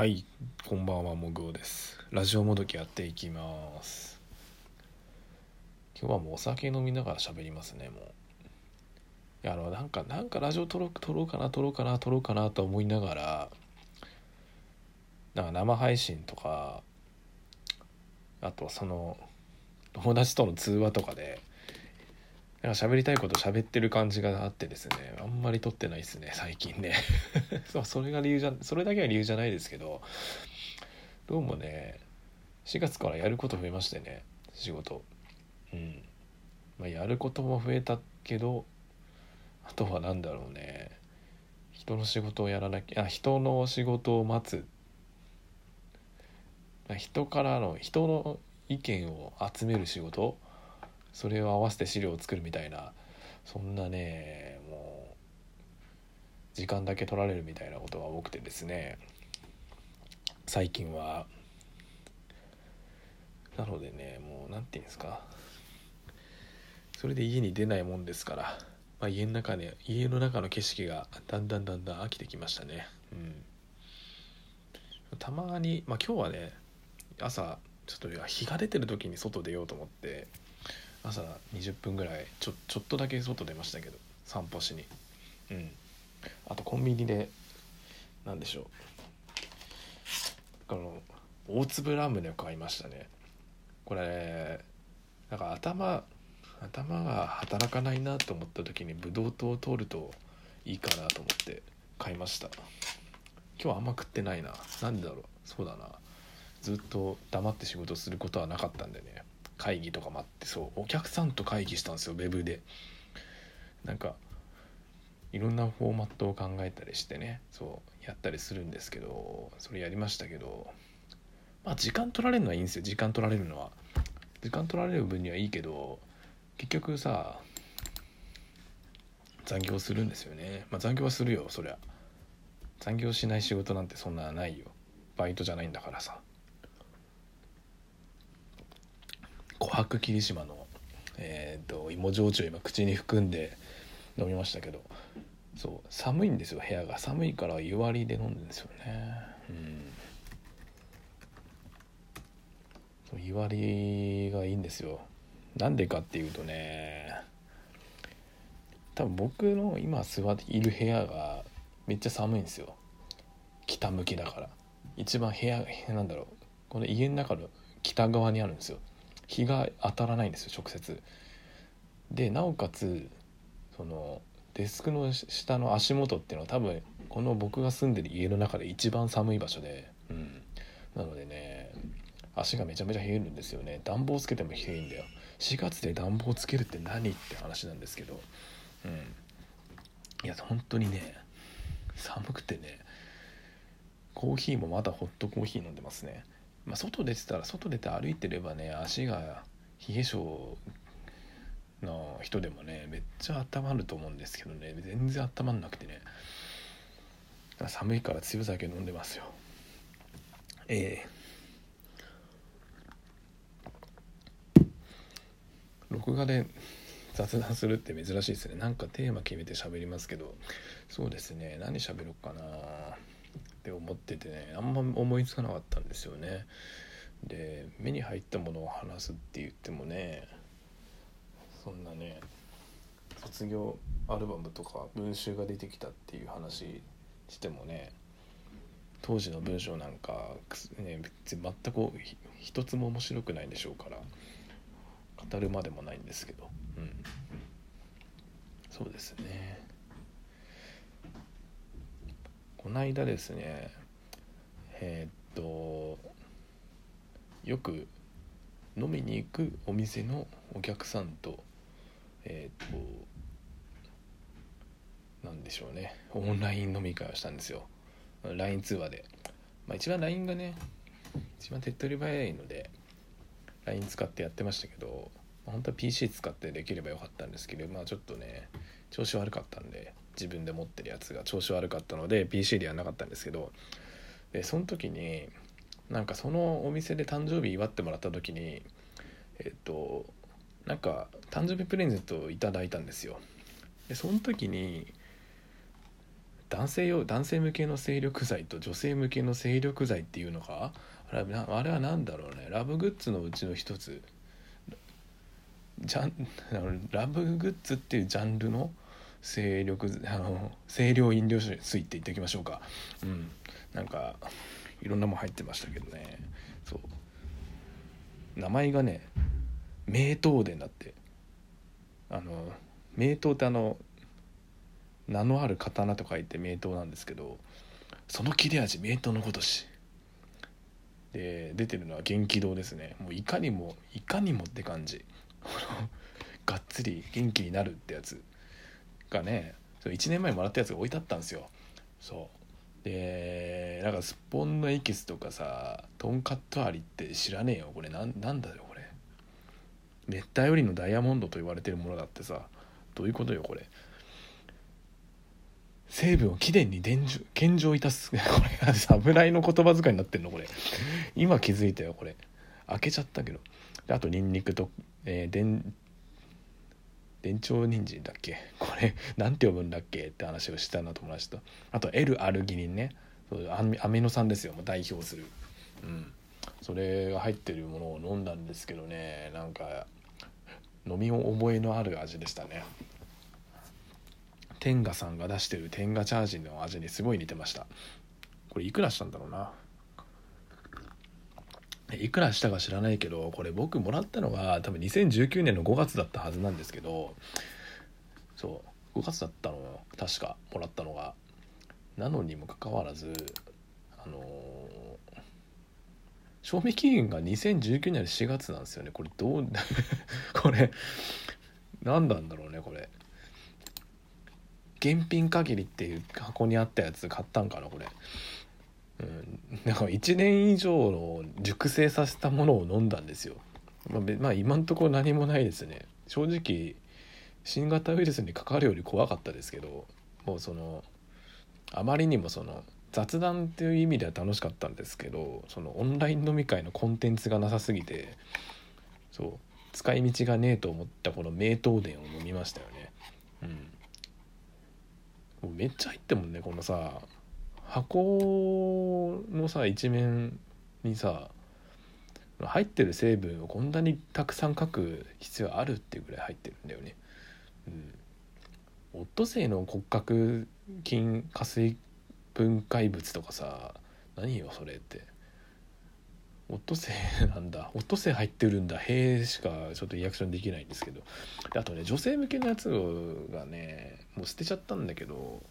はい、こんばんは、もぐおです。ラジオもどきやっていきます。今日はもうお酒飲みながら喋りますね、もう。いや、あの、なんか、なんかラジオ撮ろう、撮ろうかな、撮ろうかな、撮ろうかなと思いながら、なんか生配信とか、あとはその、友達との通話とかで、なんか喋りたいこと喋ってる感じがあってですねあんまり撮ってないですね最近ね。それが理由じゃそれだけは理由じゃないですけどどうもね4月からやること増えましてね仕事。うん。まあやることも増えたけどあとは何だろうね人の仕事をやらなきゃあ人の仕事を待つ。人からの人の意見を集める仕事それを合わせて資料を作るみたいなそんなねもう時間だけ取られるみたいなことが多くてですね最近は。なのでねもう何て言うんですか。それで家に出ないもんですから、まあ、家の中で家の中の景色がだんだんだんだん飽きてきましたね。うん。たまにまあ今日はね朝ちょっと日が出てる時に外出ようと思って朝20分ぐらいちょちょっとだけ外出ましたけど散歩しに。うん。あとコンビニで何でしょう。この大粒ラムネを買いましたね。これなんか頭頭が働かないなと思った時にブドウ糖を取るといいかなと思って買いました。今日はあんま食ってないな。なんでだろう。そうだな。ずっと黙って仕事することはなかったんでね。会議とかもあってそうお客さんと会議したんですよウェブで。なんかいろんなフォーマットを考えたりしてねそうやったりするんですけどそれやりましたけどまあ時間取られるのはいいんですよ時間取られるのは。時間取られる分にはいいけど結局さ残業するんですよね。まあ残業はするよそりゃ。残業しない仕事なんてそんなないよ。バイトじゃないんだからさ。琥珀霧島のえっ、と芋焼酎を今口に含んで飲みましたけどそう寒いんですよ部屋が。寒いから湯割りで飲んでるんですよね。うん。湯割りがいいんですよ。なんでかっていうとね多分僕の今座っている部屋がめっちゃ寒いんですよ。北向きだから。一番部屋なんだろう。この家の中の北側にあるんですよ。日が当たらないんですよ直接。でなおかつそのデスクの下の足元っていうのは多分この僕が住んでる家の中で一番寒い場所で、うん、なのでね足がめちゃめちゃ冷えるんですよね。暖房つけても冷えるんだよ。4月で暖房つけるって何って話なんですけど。うん。いや本当にね寒くてねコーヒーもまだホットコーヒー飲んでますねまあ、外出てたら外出て歩いてればね足が冷え性の人でもねめっちゃ温まると思うんですけどね全然温まんなくてね。寒いから強酒飲んでますよ。ええ。録画で雑談するって珍しいですね。なんかテーマ決めて喋りますけど。そうですね。何喋ろうかな。って思っててねあんま思いつかなかったんですよね。で目に入ったものを話すって言ってもねそんなね卒業アルバムとか文集が出てきたっていう話してもね当時の文章なんか、ね、全く一つも面白くないんでしょうから語るまでもないんですけど。うん。そうですね。この間ですねえー、っとよく飲みに行くお店のお客さんとえー、っとなんでしょうねオンライン飲み会をしたんですよ。LINE 通話で、まあ、一番 LINE がね一番手っ取り早いので LINE 使ってやってましたけど本当は PC 使ってできればよかったんですけどまあちょっとね調子悪かったんで自分で持ってるやつが調子悪かったので PC でやらなかったんですけどでその時になんかそのお店で誕生日祝ってもらった時にえっとなんか誕生日プレゼントをいただいたんですよ。でその時に男性用男性向けの精力剤と女性向けの精力剤っていうのかあれはあれは何だろうね。ラブグッズのうちの一つ。ジャンラブグッズっていうジャンルの精力あの清涼飲料水って言っておきましょうか。うん。なんかいろんなもん入ってましたけどね。そう。名前がね名東伝だって。あの名刀ってあの名のある刀と書いて名刀なんですけどその切れ味名刀のごとし。で出てるのは元気堂ですね。もういかにもいかにもって感じ。がっつり元気になるってやつ。がね1年前もらったやつが置いてあったんですよ。そう。でなんかスッポンのエキスとかさトンカットアリって知らねえよ。これななんだよこれ。熱帯雨林のダイヤモンドと言われてるものだってさどういうことよこれ。成分を貴殿に伝授献上いたす。これが侍の言葉遣いになってんのこれ。今気づいたよこれ。開けちゃったけど。であとニンニクと、えー、伝長人参だっけ？これなんて呼ぶんだっけ？って話をしたな友達と。あと L アルギニンね。そうアミノ酸ですよ。もう代表する。うん。それが入ってるものを飲んだんですけどね。なんか飲み覚えのある味でしたね。天下さんが出してる天下チャージの味にすごい似てました。これいくらしたんだろうな？いくらしたか知らないけどこれ僕もらったのが多分2019年の5月だったはずなんですけどそう5月だったのよ。確かもらったのが。なのにもかかわらずあのー、賞味期限が2019年の4月なんですよね。これどう これ何なんだろうねこれ。現品限りっていう箱にあったやつ買ったんかなこれ。うん、なんか1年以上の熟成させたものを飲んだんですよ。まあ、まあ、今んとこ何もないですね。正直新型ウイルスにかかるより怖かったですけどもうそのあまりにもその雑談っていう意味では楽しかったんですけどそのオンライン飲み会のコンテンツがなさすぎてそう使い道がねえと思ったこの名東電を飲みましたよね。うん、もうめっちゃ入ってもんねこのさ箱のさ一面にさ入ってる成分をこんなにたくさん書く必要あるっていうぐらい入ってるんだよね。うん、オットセイの骨格筋下水分解物とかさ何よそれって。オットセイなんだ。オットセイ入ってるんだ。へえしかちょっとリアクションできないんですけど。あとね女性向けのやつがねもう捨てちゃったんだけど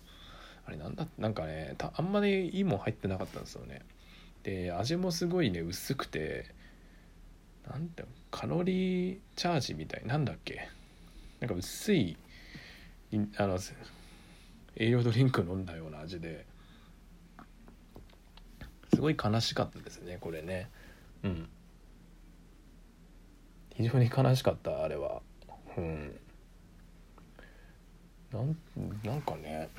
あれなんだなんかねあんまりいいもん入ってなかったんですよね。で味もすごいね薄くてなんてカロリーチャージみたいなんだっけ。なんか薄いあの栄養ドリンク飲んだような味ですごい悲しかったですねこれね。うん。非常に悲しかったあれは。うん。なんなんかね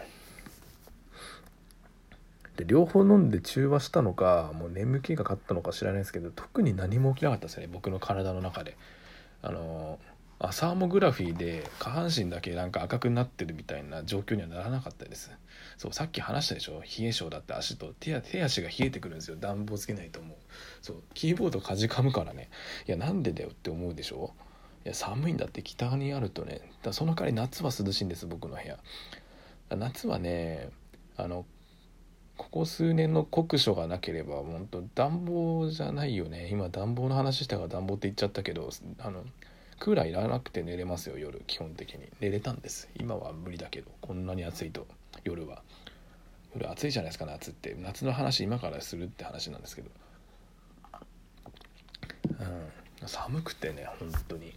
で両方飲んで中和したのかもう眠気が勝ったのか知らないですけど特に何も起きなかったですね僕の体の中で。あのあサーモグラフィーで下半身だけなんか赤くなってるみたいな状況にはならなかったです。そうさっき話したでしょ冷え性だって足と手手足が冷えてくるんですよ。暖房つけないと思う。そうキーボードかじかむからね。いやなんでだよって思うでしょ。いや寒いんだって北にあるとね。だその代わり夏は涼しいんです僕の部屋。夏はねあのここ数年の酷暑がなければ本当暖房じゃないよね。今暖房の話したから暖房って言っちゃったけどあのクーラーいらなくて寝れますよ夜基本的に。寝れたんです。今は無理だけどこんなに暑いと。夜は。夜暑いじゃないですか夏って。夏の話今からするって話なんですけど。うん。寒くてね本当に。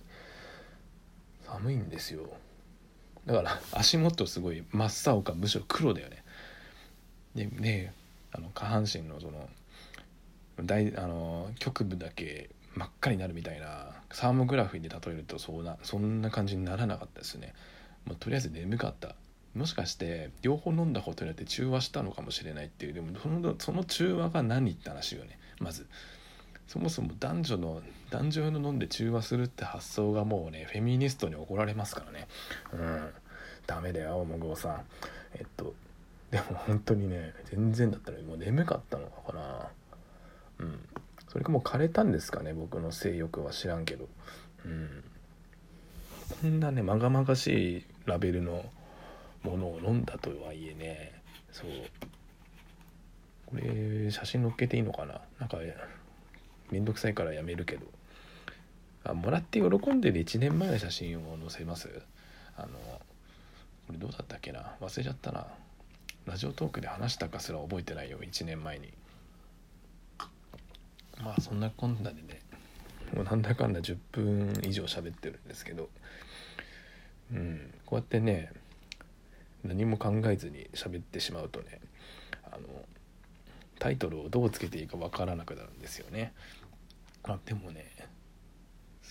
寒いんですよ。だから足元すごい真っ青かむしろ黒だよね。でねあの下半身のその大あの局部だけ真っ赤になるみたいなサーモグラフィーで例えるとそうなそんな感じにならなかったですね、まあ、とりあえず眠かった。もしかして両方飲んだことによって中和したのかもしれないっていうでもそのその中和が何って話よねまず。そもそも男女の男女の飲んで中和するって発想がもうねフェミニストに怒られますからね。うん。ダメだよもぐおさん。えっとでも本当にね全然だったらもう眠かったのかな。うん。それかもう枯れたんですかね僕の性欲は知らんけど。うん。こんなねまがまがしいラベルのものを飲んだとはいえねそう。これ写真載っけていいのかな？なんかめんどくさいからやめるけど。あもらって喜んでる1年前の写真を載せます？あのこれどうだったっけな？忘れちゃったな。ラジオトークで話したかすら覚えてないよ1年前に。まあそんなこんなでね。もうなんだかんだ10分以上喋ってるんですけど。うん。こうやってね何も考えずに喋ってしまうとねあのタイトルをどうつけていいかわからなくなるんですよね。あでもね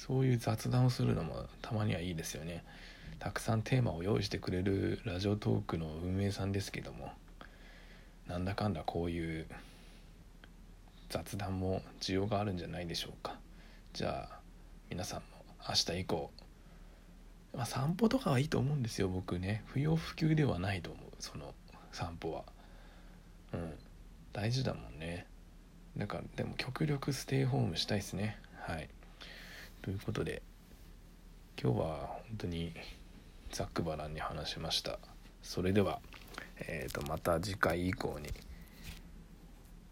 そういう雑談をするのもたまにはいいですよね。たくさんテーマを用意してくれるラジオトークの運営さんですけどもなんだかんだこういう雑談も需要があるんじゃないでしょうか。じゃあ皆さんも明日以降、まあ、散歩とかはいいと思うんですよ。僕ね不要不急ではないと思う。その散歩は。うん。大事だもんね。だからでも極力ステイホームしたいですね。はい。ということで今日は本当にざっくばらんに話しました。それでは、えー、とまた次回以降に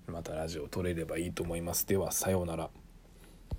またラジオを撮れればいいと思います。ではさようなら。